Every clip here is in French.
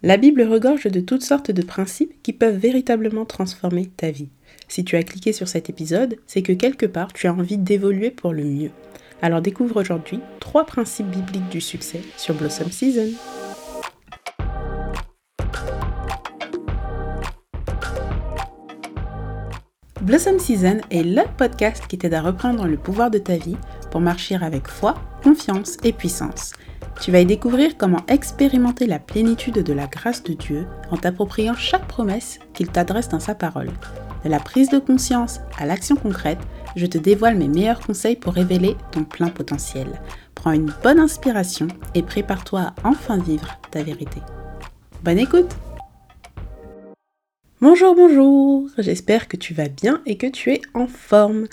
La Bible regorge de toutes sortes de principes qui peuvent véritablement transformer ta vie. Si tu as cliqué sur cet épisode, c'est que quelque part tu as envie d'évoluer pour le mieux. Alors découvre aujourd'hui trois principes bibliques du succès sur Blossom Season. Blossom Season est le podcast qui t'aide à reprendre le pouvoir de ta vie pour marcher avec foi, confiance et puissance. Tu vas y découvrir comment expérimenter la plénitude de la grâce de Dieu en t'appropriant chaque promesse qu'il t'adresse dans sa parole. De la prise de conscience à l'action concrète, je te dévoile mes meilleurs conseils pour révéler ton plein potentiel. Prends une bonne inspiration et prépare-toi à enfin vivre ta vérité. Bonne écoute Bonjour, bonjour J'espère que tu vas bien et que tu es en forme.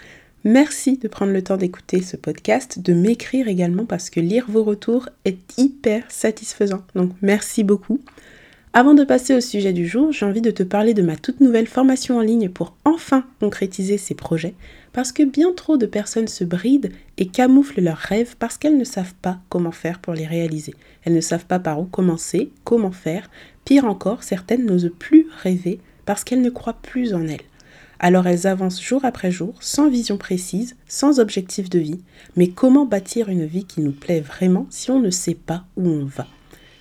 Merci de prendre le temps d'écouter ce podcast, de m'écrire également parce que lire vos retours est hyper satisfaisant. Donc merci beaucoup. Avant de passer au sujet du jour, j'ai envie de te parler de ma toute nouvelle formation en ligne pour enfin concrétiser ces projets, parce que bien trop de personnes se brident et camouflent leurs rêves parce qu'elles ne savent pas comment faire pour les réaliser. Elles ne savent pas par où commencer, comment faire. Pire encore, certaines n'osent plus rêver parce qu'elles ne croient plus en elles. Alors elles avancent jour après jour, sans vision précise, sans objectif de vie. Mais comment bâtir une vie qui nous plaît vraiment si on ne sait pas où on va?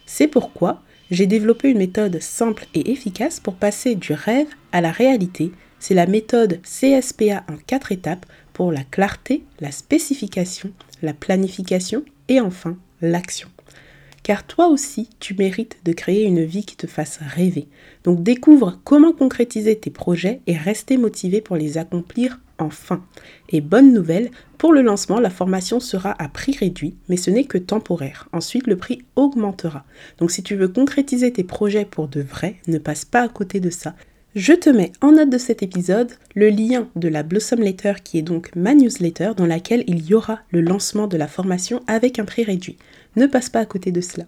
C'est pourquoi j'ai développé une méthode simple et efficace pour passer du rêve à la réalité. C'est la méthode CSPA en quatre étapes pour la clarté, la spécification, la planification et enfin l'action car toi aussi, tu mérites de créer une vie qui te fasse rêver. Donc découvre comment concrétiser tes projets et rester motivé pour les accomplir enfin. Et bonne nouvelle, pour le lancement, la formation sera à prix réduit, mais ce n'est que temporaire. Ensuite, le prix augmentera. Donc si tu veux concrétiser tes projets pour de vrai, ne passe pas à côté de ça. Je te mets en note de cet épisode le lien de la Blossom Letter qui est donc ma newsletter dans laquelle il y aura le lancement de la formation avec un prix réduit. Ne passe pas à côté de cela.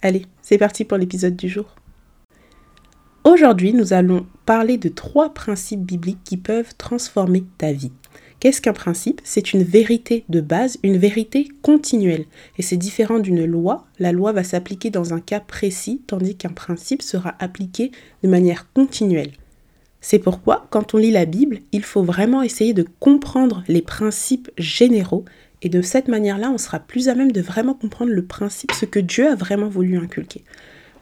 Allez, c'est parti pour l'épisode du jour. Aujourd'hui, nous allons parler de trois principes bibliques qui peuvent transformer ta vie. Qu'est-ce qu'un principe? C'est une vérité de base, une vérité continuelle. Et c'est différent d'une loi. La loi va s'appliquer dans un cas précis, tandis qu'un principe sera appliqué de manière continuelle. C'est pourquoi, quand on lit la Bible, il faut vraiment essayer de comprendre les principes généraux et de cette manière-là, on sera plus à même de vraiment comprendre le principe, ce que Dieu a vraiment voulu inculquer.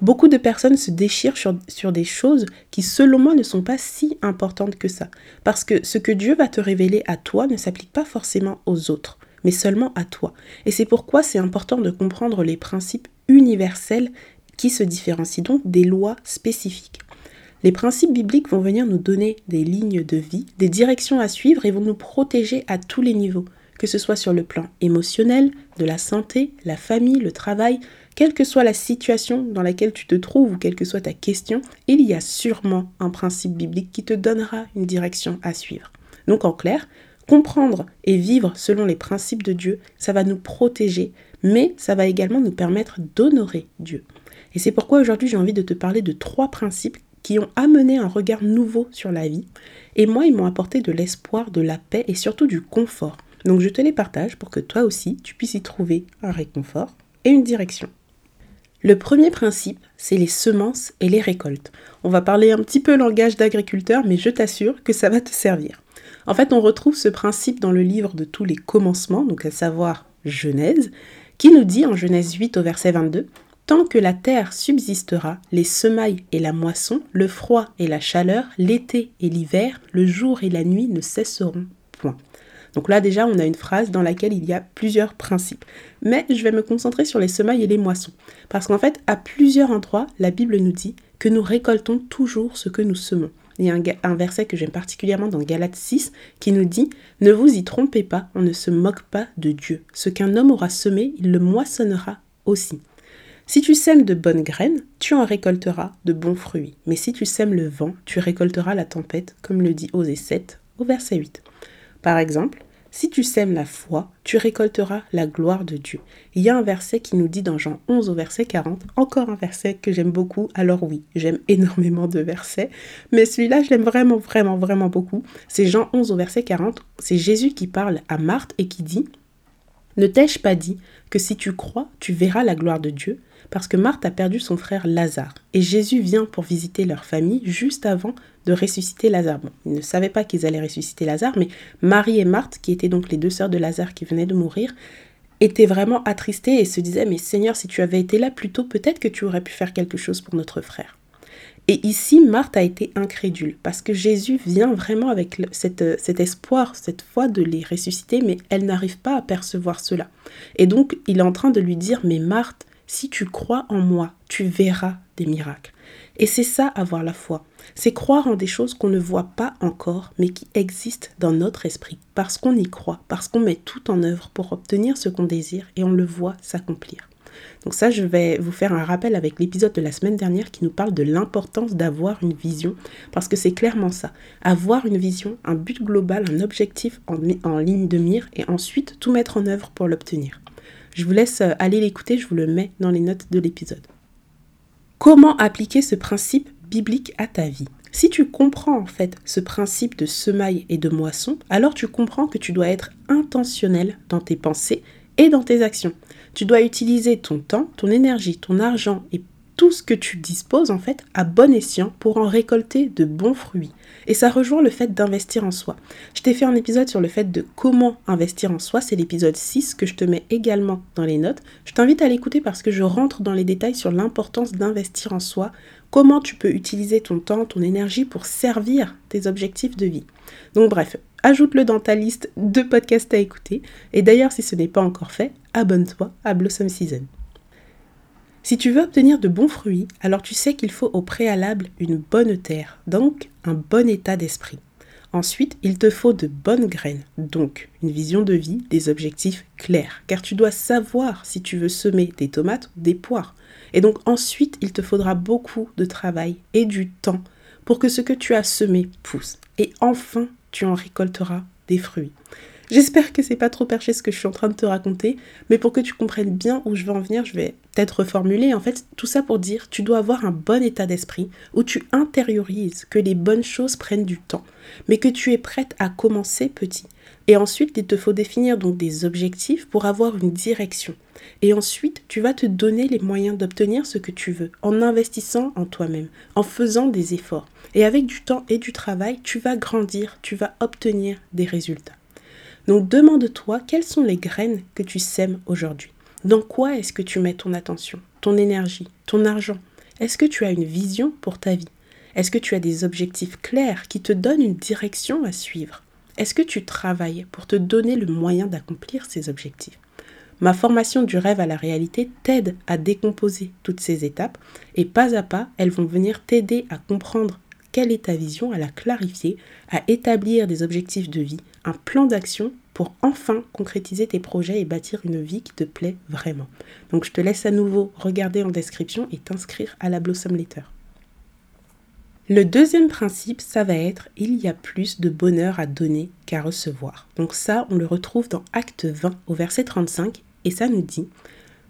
Beaucoup de personnes se déchirent sur, sur, des choses qui, selon moi, ne sont pas si importantes que ça. Parce que ce que Dieu va te révéler à toi ne s'applique pas forcément aux autres, mais seulement à toi. Et c'est pourquoi c'est important de comprendre les principes universels qui se différencient donc des lois spécifiques. Les principes bibliques vont venir nous donner des lignes de vie, des directions à suivre et vont nous protéger à tous les niveaux que ce soit sur le plan émotionnel, de la santé, la famille, le travail, quelle que soit la situation dans laquelle tu te trouves ou quelle que soit ta question, il y a sûrement un principe biblique qui te donnera une direction à suivre. Donc en clair, comprendre et vivre selon les principes de Dieu, ça va nous protéger, mais ça va également nous permettre d'honorer Dieu. Et c'est pourquoi aujourd'hui j'ai envie de te parler de trois principes qui ont amené un regard nouveau sur la vie. Et moi, ils m'ont apporté de l'espoir, de la paix et surtout du confort. Donc je te les partage pour que toi aussi tu puisses y trouver un réconfort et une direction. Le premier principe, c'est les semences et les récoltes. On va parler un petit peu langage d'agriculteur, mais je t'assure que ça va te servir. En fait, on retrouve ce principe dans le livre de tous les commencements, donc à savoir Genèse, qui nous dit en Genèse 8 au verset 22 Tant que la terre subsistera, les semailles et la moisson, le froid et la chaleur, l'été et l'hiver, le jour et la nuit ne cesseront point. Donc là déjà, on a une phrase dans laquelle il y a plusieurs principes. Mais je vais me concentrer sur les semailles et les moissons. Parce qu'en fait, à plusieurs endroits, la Bible nous dit que nous récoltons toujours ce que nous semons. Il y a un, verset que j'aime particulièrement dans Galates 6 qui nous dit Ne vous y trompez pas, on ne se moque pas de Dieu. Ce qu'un homme aura semé, il le moissonnera aussi. Si tu sèmes de bonnes graines, tu en récolteras de bons fruits. Mais si tu sèmes le vent, tu récolteras la tempête, comme le dit Osée 7 au verset 8. Par exemple, si tu sèmes la foi, tu récolteras la gloire de Dieu. Il y a un verset qui nous dit dans Jean 11 au verset 40, encore un verset que j'aime beaucoup. Alors oui, j'aime énormément de versets, mais celui-là, je l'aime vraiment, vraiment, vraiment beaucoup. C'est Jean 11 au verset 40. C'est Jésus qui parle à Marthe et qui dit Ne t'ai-je pas dit que si tu crois, tu verras la gloire de Dieu? Parce que Marthe a perdu son frère Lazare, et Jésus vient pour visiter leur famille juste avant de ressusciter Lazare. Bon, ils ne savaient pas qu'ils allaient ressusciter Lazare, mais Marie et Marthe, qui étaient donc les deux sœurs de Lazare qui venaient de mourir, étaient vraiment attristées et se disaient, mais Seigneur, si tu avais été là plus tôt, peut-être que tu aurais pu faire quelque chose pour notre frère. Et ici, Marthe a été incrédule parce que Jésus vient vraiment avec euh, cet espoir, cette foi de les ressusciter, mais elle n'arrive pas à percevoir cela. Et donc, il est en train de lui dire, mais Marthe, si tu crois en moi, tu verras des miracles. Et c'est ça avoir la foi. C'est croire en des choses qu'on ne voit pas encore, mais qui existent dans notre esprit, parce qu'on y croit, parce qu'on met tout en œuvre pour obtenir ce qu'on désire et on le voit s'accomplir. Donc ça, je vais vous faire un rappel avec l'épisode de la semaine dernière qui nous parle de l'importance d'avoir une vision, parce que c'est clairement ça. Avoir une vision, un but global, un objectif en, ligne de mire, et ensuite tout mettre en œuvre pour l'obtenir. Je vous laisse euh, aller l'écouter, je vous le mets dans les notes de l'épisode. Comment appliquer ce principe biblique à ta vie? Si tu comprends en fait ce principe de semaille et de moisson, alors tu comprends que tu dois être intentionnel dans tes pensées et dans tes actions. Tu dois utiliser ton temps, ton énergie, ton argent et tout ce que tu disposes en fait à bon escient pour en récolter de bons fruits. Et ça rejoint le fait d'investir en soi. Je t'ai fait un épisode sur le fait de comment investir en soi, c'est l'épisode 6 que je te mets également dans les notes. Je t'invite à l'écouter parce que je rentre dans les détails sur l'importance d'investir en soi, comment tu peux utiliser ton temps, ton énergie pour servir tes objectifs de vie? Donc bref, ajoute-le dans ta liste de podcasts à écouter. Et d'ailleurs, si ce n'est pas encore fait, abonne-toi à Blossom Season. Si tu veux obtenir de bons fruits, alors tu sais qu'il faut au préalable une bonne terre, donc un bon état d'esprit. Ensuite, il te faut de bonnes graines, donc une vision de vie, des objectifs clairs, car tu dois savoir si tu veux semer des tomates ou des poires. Et donc ensuite, il te faudra beaucoup de travail et du temps pour que ce que tu as semé pousse. Et enfin, tu en récolteras des fruits. J'espère que c'est pas trop perché ce que je suis en train de te raconter, mais pour que tu comprennes bien où je veux en venir, je vais peut-être. En fait, tout ça pour dire, tu dois avoir un bon état d'esprit où tu intériorises que les bonnes choses prennent du temps, mais que tu es prête à commencer petit. Et ensuite, il te faut définir donc des objectifs pour avoir une direction. Et ensuite, tu vas te donner les moyens d'obtenir ce que tu veux en investissant en toi-même, en faisant des efforts. Et avec du temps et du travail, tu vas grandir, tu vas obtenir des résultats. Donc demande-toi quelles sont les graines que tu sèmes aujourd'hui? Dans quoi est-ce que tu mets ton attention, ton énergie, ton argent? Est-ce que tu as une vision pour ta vie? Est-ce que tu as des objectifs clairs qui te donnent une direction à suivre? Est-ce que tu travailles pour te donner le moyen d'accomplir ces objectifs? Ma formation du rêve à la réalité t'aide à décomposer toutes ces étapes et pas à pas, elles vont venir t'aider à comprendre quelle est ta vision, à la clarifier, à établir des objectifs de vie, un plan d'action pour enfin concrétiser tes projets et bâtir une vie qui te plaît vraiment. Donc je te laisse à nouveau regarder en description et t'inscrire à la Blossom Letter. Le deuxième principe, ça va être il y a plus de bonheur à donner qu'à recevoir. Donc ça, on le retrouve dans Acte 20 au verset 35 et ça nous dit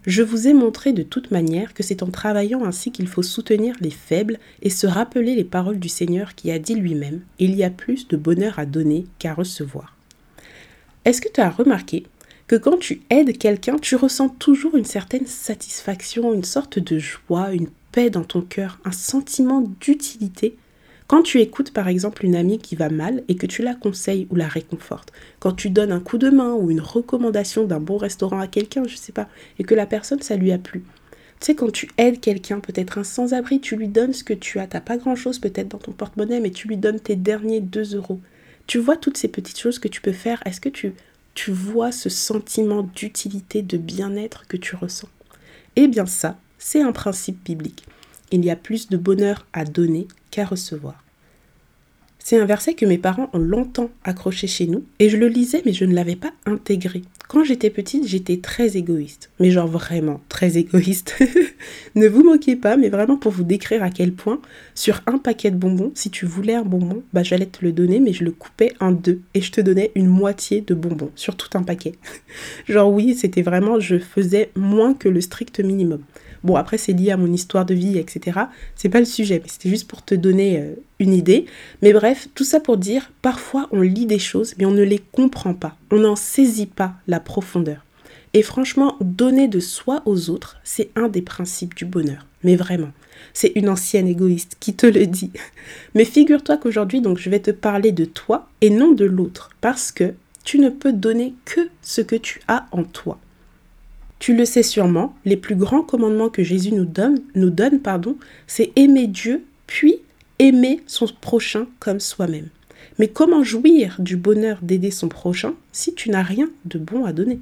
je vous ai montré de toute manière que c'est en travaillant ainsi qu'il faut soutenir les faibles et se rappeler les paroles du Seigneur qui a dit lui-même Il y a plus de bonheur à donner qu'à recevoir. Est-ce que tu as remarqué que quand tu aides quelqu'un, tu ressens toujours une certaine satisfaction, une sorte de joie, une paix dans ton cœur, un sentiment d'utilité? Quand tu écoutes par exemple une amie qui va mal et que tu la conseilles ou la réconfortes, quand tu donnes un coup de main ou une recommandation d'un bon restaurant à quelqu'un, je sais pas, et que la personne ça lui a plu. Tu sais, quand tu aides quelqu'un, peut-être un sans-abri, tu lui donnes ce que tu as. T'as pas grand-chose peut-être dans ton porte-monnaie, mais tu lui donnes tes derniers 2 euros. Tu vois toutes ces petites choses que tu peux faire. Est-ce que tu, vois ce sentiment d'utilité, de bien-être que tu ressens? Eh bien ça, c'est un principe biblique. Il y a plus de bonheur à donner qu'à recevoir. C'est un verset que mes parents ont longtemps accroché chez nous et je le lisais mais je ne l'avais pas intégré. Quand j'étais petite, j'étais très égoïste, mais genre vraiment très égoïste. ne vous moquez pas, mais vraiment pour vous décrire à quel point, sur un paquet de bonbons, si tu voulais un bonbon, bah j'allais te le donner, mais je le coupais en deux et je te donnais une moitié de bonbons sur tout un paquet. genre oui, c'était vraiment, je faisais moins que le strict minimum. Bon, après, c'est lié à mon histoire de vie, etc. C'est pas le sujet, mais c'était juste pour te donner euh, une idée. Mais bref, tout ça pour dire, parfois on lit des choses, mais on ne les comprend pas. On n'en saisit pas la profondeur. Et franchement, donner de soi aux autres, c'est un des principes du bonheur. Mais vraiment, c'est une ancienne égoïste qui te le dit. Mais figure-toi qu'aujourd'hui, donc, je vais te parler de toi et non de l'autre, parce que tu ne peux donner que ce que tu as en toi. Tu le sais sûrement, les plus grands commandements que Jésus nous donne, nous donne pardon, c'est aimer Dieu, puis aimer son prochain comme soi-même. Mais comment jouir du bonheur d'aider son prochain si tu n'as rien de bon à donner?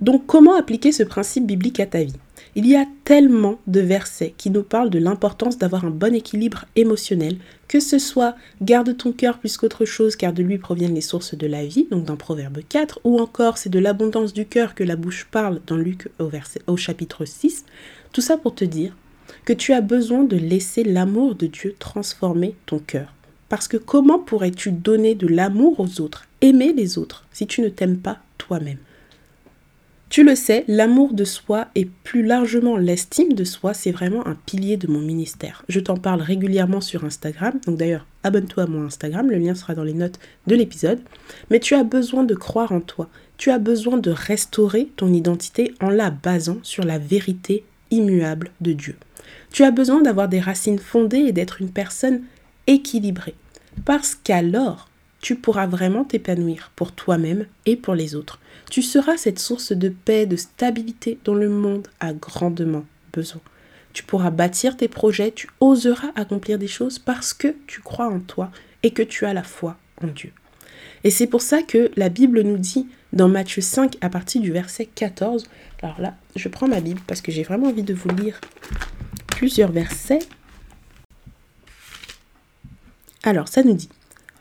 Donc comment appliquer ce principe biblique à ta vie? Il y a tellement de versets qui nous parlent de l'importance d'avoir un bon équilibre émotionnel, que ce soit garde ton cœur plus qu'autre chose car de lui proviennent les sources de la vie, donc dans Proverbe 4, ou encore c'est de l'abondance du cœur que la bouche parle dans Luc au, au chapitre 6. Tout ça pour te dire que tu as besoin de laisser l'amour de Dieu transformer ton cœur. Parce que comment pourrais-tu donner de l'amour aux autres, aimer les autres, si tu ne t'aimes pas toi-même? Tu le sais, l'amour de soi et plus largement l'estime de soi, c'est vraiment un pilier de mon ministère. Je t'en parle régulièrement sur Instagram, donc d'ailleurs abonne-toi à mon Instagram, le lien sera dans les notes de l'épisode. Mais tu as besoin de croire en toi, tu as besoin de restaurer ton identité en la basant sur la vérité immuable de Dieu. Tu as besoin d'avoir des racines fondées et d'être une personne équilibrée. Parce qu'alors, tu pourras vraiment t'épanouir pour toi-même et pour les autres. Tu seras cette source de paix, de stabilité dont le monde a grandement besoin. Tu pourras bâtir tes projets, tu oseras accomplir des choses parce que tu crois en toi et que tu as la foi en Dieu. Et c'est pour ça que la Bible nous dit dans Matthieu 5 à partir du verset 14, alors là, je prends ma Bible parce que j'ai vraiment envie de vous lire plusieurs versets. Alors, ça nous dit,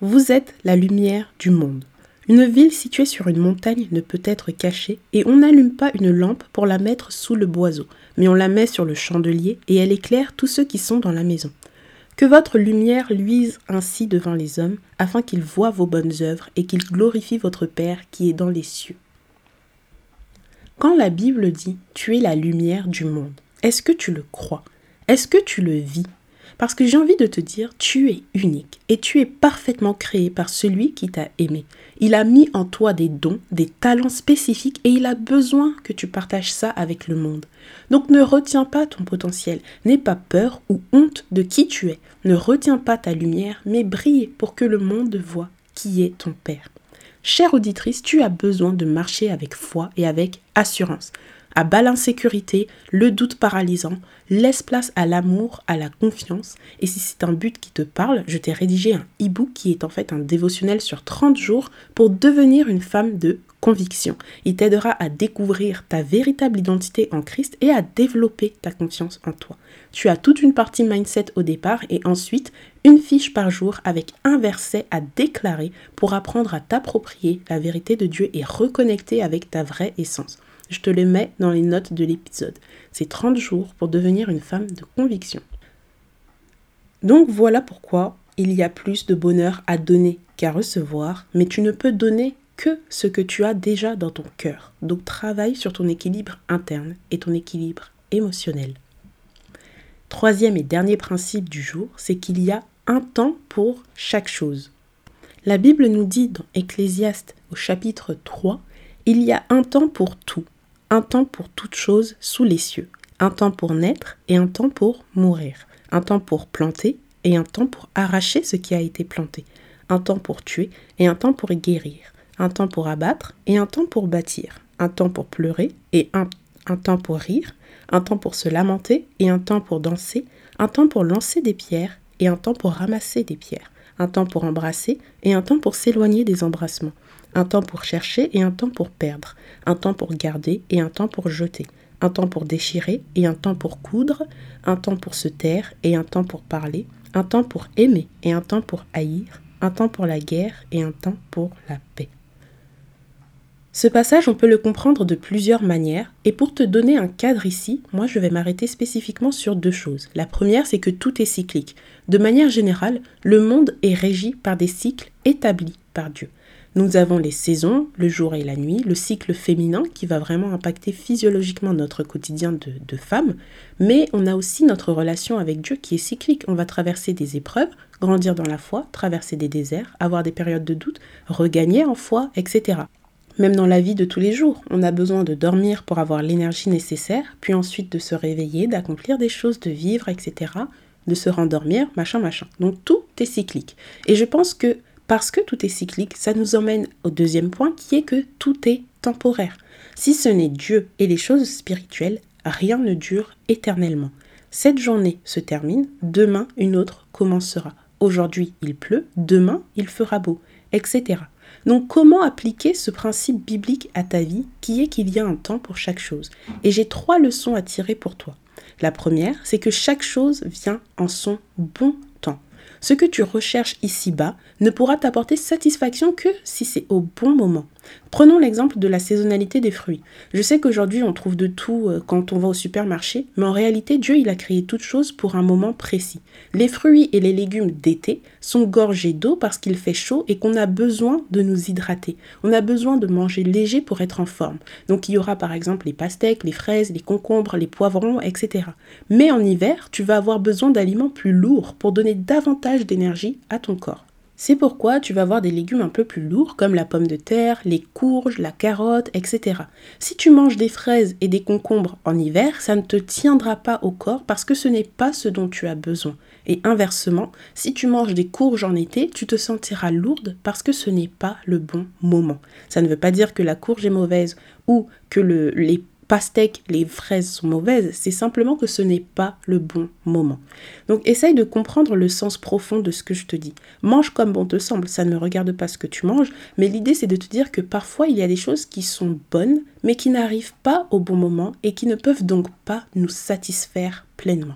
Vous êtes la lumière du monde. Une ville située sur une montagne ne peut être cachée, et on n'allume pas une lampe pour la mettre sous le boiseau, mais on la met sur le chandelier, et elle éclaire tous ceux qui sont dans la maison. Que votre lumière luise ainsi devant les hommes, afin qu'ils voient vos bonnes œuvres et qu'ils glorifient votre Père qui est dans les cieux. Quand la Bible dit Tu es la lumière du monde, est-ce que tu le crois? Est-ce que tu le vis? Parce que j'ai envie de te dire, tu es unique et tu es parfaitement créé par celui qui t'a aimé. Il a mis en toi des dons, des talents spécifiques et il a besoin que tu partages ça avec le monde. Donc ne retiens pas ton potentiel, n'aie pas peur ou honte de qui tu es. Ne retiens pas ta lumière, mais brille pour que le monde voit qui est ton Père. Chère auditrice, tu as besoin de marcher avec foi et avec assurance. À l'insécurité, le doute paralysant, laisse place à l'amour, à la confiance. Et si c'est un but qui te parle, je t'ai rédigé un e-book qui est en fait un dévotionnel sur 30 jours pour devenir une femme de conviction. Il t'aidera à découvrir ta véritable identité en Christ et à développer ta confiance en toi. Tu as toute une partie mindset au départ et ensuite une fiche par jour avec un verset à déclarer pour apprendre à t'approprier la vérité de Dieu et reconnecter avec ta vraie essence. Je te les mets dans les notes de l'épisode. C'est 30 jours pour devenir une femme de conviction. Donc voilà pourquoi il y a plus de bonheur à donner qu'à recevoir, mais tu ne peux donner que ce que tu as déjà dans ton cœur. Donc travaille sur ton équilibre interne et ton équilibre émotionnel. Troisième et dernier principe du jour, c'est qu'il y a un temps pour chaque chose. La Bible nous dit dans Ecclésiaste au chapitre 3, il y a un temps pour tout, un temps pour toute chose sous les cieux, un temps pour naître et un temps pour mourir, un temps pour planter et un temps pour arracher ce qui a été planté, un temps pour tuer et un temps pour guérir, un temps pour abattre et un temps pour bâtir, un temps pour pleurer et un, un temps pour rire, un temps pour se lamenter et un temps pour danser, un temps pour lancer des pierres et un temps pour ramasser des pierres, un temps pour embrasser et un temps pour s'éloigner des embrassements, un temps pour chercher et un temps pour perdre, un temps pour garder et un temps pour jeter, un temps pour déchirer et un temps pour coudre, un temps pour se taire et un temps pour parler, un temps pour aimer et un temps pour haïr, un temps pour la guerre et un temps pour la paix. Ce passage, on peut le comprendre de plusieurs manières, et pour te donner un cadre ici, moi je vais m'arrêter spécifiquement sur deux choses. La première, c'est que tout est cyclique. De manière générale, le monde est régi par des cycles établis par Dieu. Nous avons les saisons, le jour et la nuit, le cycle féminin qui va vraiment impacter physiologiquement notre quotidien de, femme, mais on a aussi notre relation avec Dieu qui est cyclique. On va traverser des épreuves, grandir dans la foi, traverser des déserts, avoir des périodes de doute, regagner en foi, etc. même dans la vie de tous les jours. On a besoin de dormir pour avoir l'énergie nécessaire, puis ensuite de se réveiller, d'accomplir des choses, de vivre, etc., de se rendormir, machin, machin. Donc tout est cyclique. Et je pense que parce que tout est cyclique, ça nous emmène au deuxième point qui est que tout est temporaire. Si ce n'est Dieu et les choses spirituelles, rien ne dure éternellement. Cette journée se termine, demain une autre commencera. Aujourd'hui il pleut, demain il fera beau, etc. Donc comment appliquer ce principe biblique à ta vie qui est qu'il y a un temps pour chaque chose? Et j'ai trois leçons à tirer pour toi. La première, c'est que chaque chose vient en son bon. Ce que tu recherches ici-bas ne pourra t'apporter satisfaction que si c'est au bon moment. Prenons l'exemple de la saisonnalité des fruits. Je sais qu'aujourd'hui on trouve de tout euh, quand on va au supermarché, mais en réalité Dieu il a créé toutes choses pour un moment précis. Les fruits et les légumes d'été sont gorgés d'eau parce qu'il fait chaud et qu'on a besoin de nous hydrater. On a besoin de manger léger pour être en forme. Donc il y aura par exemple les pastèques, les fraises, les concombres, les poivrons, etc. Mais en hiver, tu vas avoir besoin d'aliments plus lourds pour donner davantage d'énergie à ton corps. C'est pourquoi tu vas avoir des légumes un peu plus lourds comme la pomme de terre, les courges, la carotte, etc. Si tu manges des fraises et des concombres en hiver, ça ne te tiendra pas au corps parce que ce n'est pas ce dont tu as besoin. Et inversement, si tu manges des courges en été, tu te sentiras lourde parce que ce n'est pas le bon moment. Ça ne veut pas dire que la courge est mauvaise ou que le, les pastèques, les fraises sont mauvaises, c'est simplement que ce n'est pas le bon moment. Donc essaye de comprendre le sens profond de ce que je te dis. Mange comme bon te semble, ça ne me regarde pas ce que tu manges, mais l'idée c'est de te dire que parfois il y a des choses qui sont bonnes, mais qui n'arrivent pas au bon moment et qui ne peuvent donc pas nous satisfaire pleinement.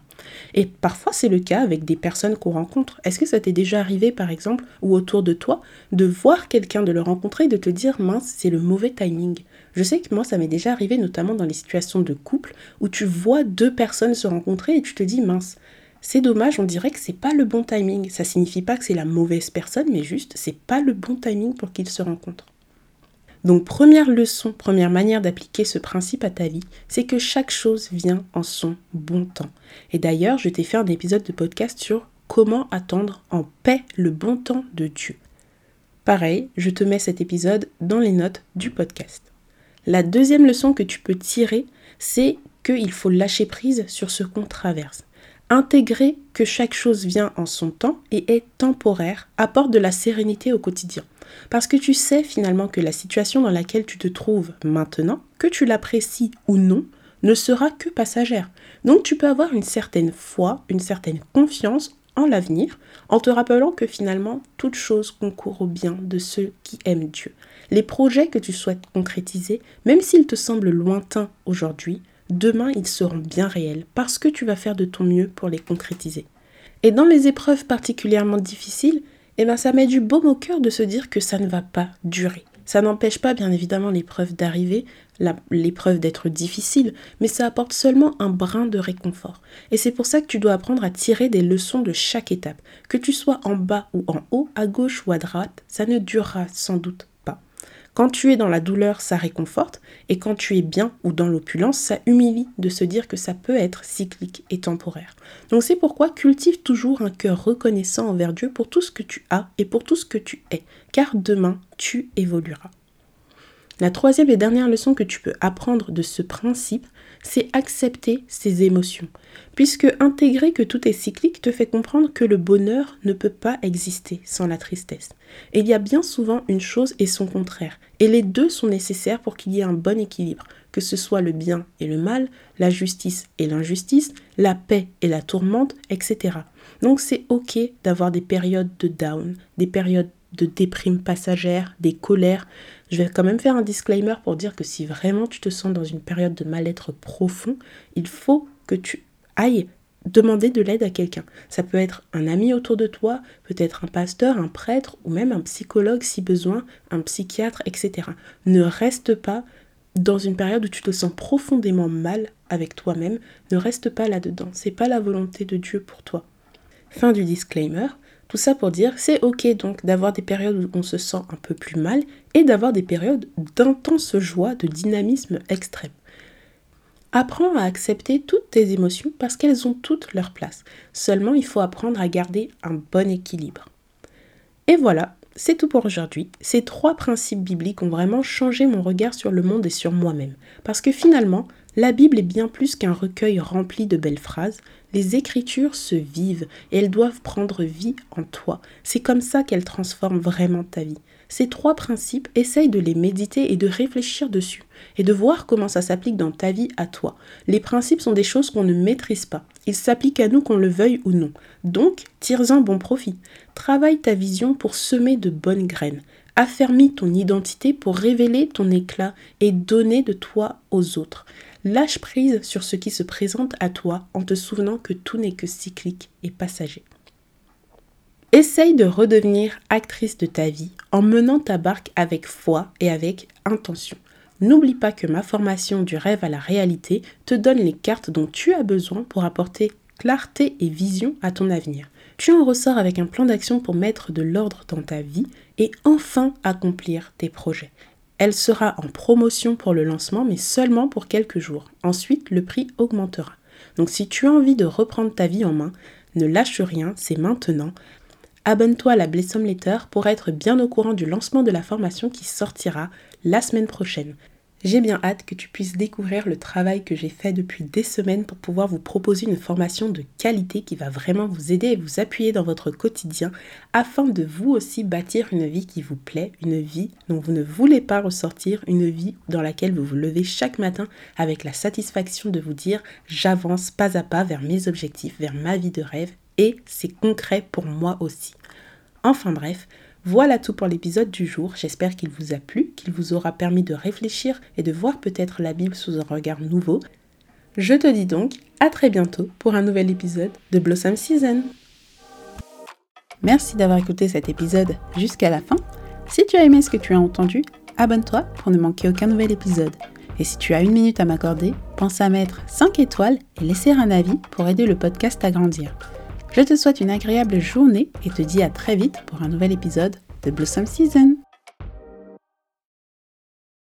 Et parfois c'est le cas avec des personnes qu'on rencontre. Est-ce que ça t'est déjà arrivé par exemple, ou autour de toi, de voir quelqu'un, de le rencontrer et de te dire mince, c'est le mauvais timing? Je sais que moi, ça m'est déjà arrivé, notamment dans les situations de couple, où tu vois deux personnes se rencontrer et tu te dis, mince, c'est dommage, on dirait que c'est pas le bon timing. Ça signifie pas que c'est la mauvaise personne, mais juste, c'est pas le bon timing pour qu'ils se rencontrent. Donc, première leçon, première manière d'appliquer ce principe à ta vie, c'est que chaque chose vient en son bon temps. Et d'ailleurs, je t'ai fait un épisode de podcast sur comment attendre en paix le bon temps de Dieu. Pareil, je te mets cet épisode dans les notes du podcast. La deuxième leçon que tu peux tirer, c'est qu'il faut lâcher prise sur ce qu'on traverse. Intégrer que chaque chose vient en son temps et est temporaire apporte de la sérénité au quotidien. Parce que tu sais finalement que la situation dans laquelle tu te trouves maintenant, que tu l'apprécies ou non, ne sera que passagère. Donc tu peux avoir une certaine foi, une certaine confiance en l'avenir, en te rappelant que finalement, toute chose concourt au bien de ceux qui aiment Dieu. Les projets que tu souhaites concrétiser, même s'ils te semblent lointains aujourd'hui, demain ils seront bien réels parce que tu vas faire de ton mieux pour les concrétiser. Et dans les épreuves particulièrement difficiles, eh ben ça met du baume au cœur de se dire que ça ne va pas durer. Ça n'empêche pas bien évidemment l'épreuve d'arriver, l'épreuve d'être difficile, mais ça apporte seulement un brin de réconfort. Et c'est pour ça que tu dois apprendre à tirer des leçons de chaque étape. Que tu sois en bas ou en haut, à gauche ou à droite, ça ne durera sans doute quand tu es dans la douleur, ça réconforte, et quand tu es bien ou dans l'opulence, ça humilie de se dire que ça peut être cyclique et temporaire. Donc c'est pourquoi cultive toujours un cœur reconnaissant envers Dieu pour tout ce que tu as et pour tout ce que tu es, car demain, tu évolueras. La troisième et dernière leçon que tu peux apprendre de ce principe, c'est accepter ses émotions, puisque intégrer que tout est cyclique te fait comprendre que le bonheur ne peut pas exister sans la tristesse. Il y a bien souvent une chose et son contraire, et les deux sont nécessaires pour qu'il y ait un bon équilibre, que ce soit le bien et le mal, la justice et l'injustice, la paix et la tourmente, etc. Donc c'est ok d'avoir des périodes de down, des périodes de déprime passagère, des colères. Je vais quand même faire un disclaimer pour dire que si vraiment tu te sens dans une période de mal-être profond, il faut que tu ailles demander de l'aide à quelqu'un. Ça peut être un ami autour de toi, peut-être un pasteur, un prêtre ou même un psychologue si besoin, un psychiatre, etc. Ne reste pas dans une période où tu te sens profondément mal avec toi-même, ne reste pas là-dedans. C'est pas la volonté de Dieu pour toi. Fin du disclaimer. Tout ça pour dire, c'est ok donc d'avoir des périodes où on se sent un peu plus mal et d'avoir des périodes d'intense joie, de dynamisme extrême. Apprends à accepter toutes tes émotions parce qu'elles ont toutes leur place. Seulement, il faut apprendre à garder un bon équilibre. Et voilà, c'est tout pour aujourd'hui. Ces trois principes bibliques ont vraiment changé mon regard sur le monde et sur moi-même. Parce que finalement, la Bible est bien plus qu'un recueil rempli de belles phrases. Les écritures se vivent et elles doivent prendre vie en toi. C'est comme ça qu'elles transforment vraiment ta vie. Ces trois principes, essaye de les méditer et de réfléchir dessus et de voir comment ça s'applique dans ta vie à toi. Les principes sont des choses qu'on ne maîtrise pas. Ils s'appliquent à nous qu'on le veuille ou non. Donc, tire-en bon profit. Travaille ta vision pour semer de bonnes graines. Affermis ton identité pour révéler ton éclat et donner de toi aux autres. Lâche prise sur ce qui se présente à toi en te souvenant que tout n'est que cyclique et passager. Essaye de redevenir actrice de ta vie en menant ta barque avec foi et avec intention. N'oublie pas que ma formation du rêve à la réalité te donne les cartes dont tu as besoin pour apporter clarté et vision à ton avenir. Tu en ressors avec un plan d'action pour mettre de l'ordre dans ta vie et enfin accomplir tes projets. Elle sera en promotion pour le lancement, mais seulement pour quelques jours. Ensuite, le prix augmentera. Donc si tu as envie de reprendre ta vie en main, ne lâche rien, c'est maintenant. Abonne-toi à la Blessom Letter pour être bien au courant du lancement de la formation qui sortira la semaine prochaine. J'ai bien hâte que tu puisses découvrir le travail que j'ai fait depuis des semaines pour pouvoir vous proposer une formation de qualité qui va vraiment vous aider et vous appuyer dans votre quotidien afin de vous aussi bâtir une vie qui vous plaît, une vie dont vous ne voulez pas ressortir, une vie dans laquelle vous vous levez chaque matin avec la satisfaction de vous dire j'avance pas à pas vers mes objectifs, vers ma vie de rêve et c'est concret pour moi aussi. Enfin bref, voilà tout pour l'épisode du jour. J'espère qu'il vous a plu, qu'il vous aura permis de réfléchir et de voir peut-être la Bible sous un regard nouveau. Je te dis donc à très bientôt pour un nouvel épisode de Blossom Season. Merci d'avoir écouté cet épisode jusqu'à la fin. Si tu as aimé ce que tu as entendu, abonne-toi pour ne manquer aucun nouvel épisode. Et si tu as une minute à m'accorder, pense à mettre 5 étoiles et laisser un avis pour aider le podcast à grandir. Je te souhaite une agréable journée et te dis à très vite pour un nouvel épisode de Blossom Season.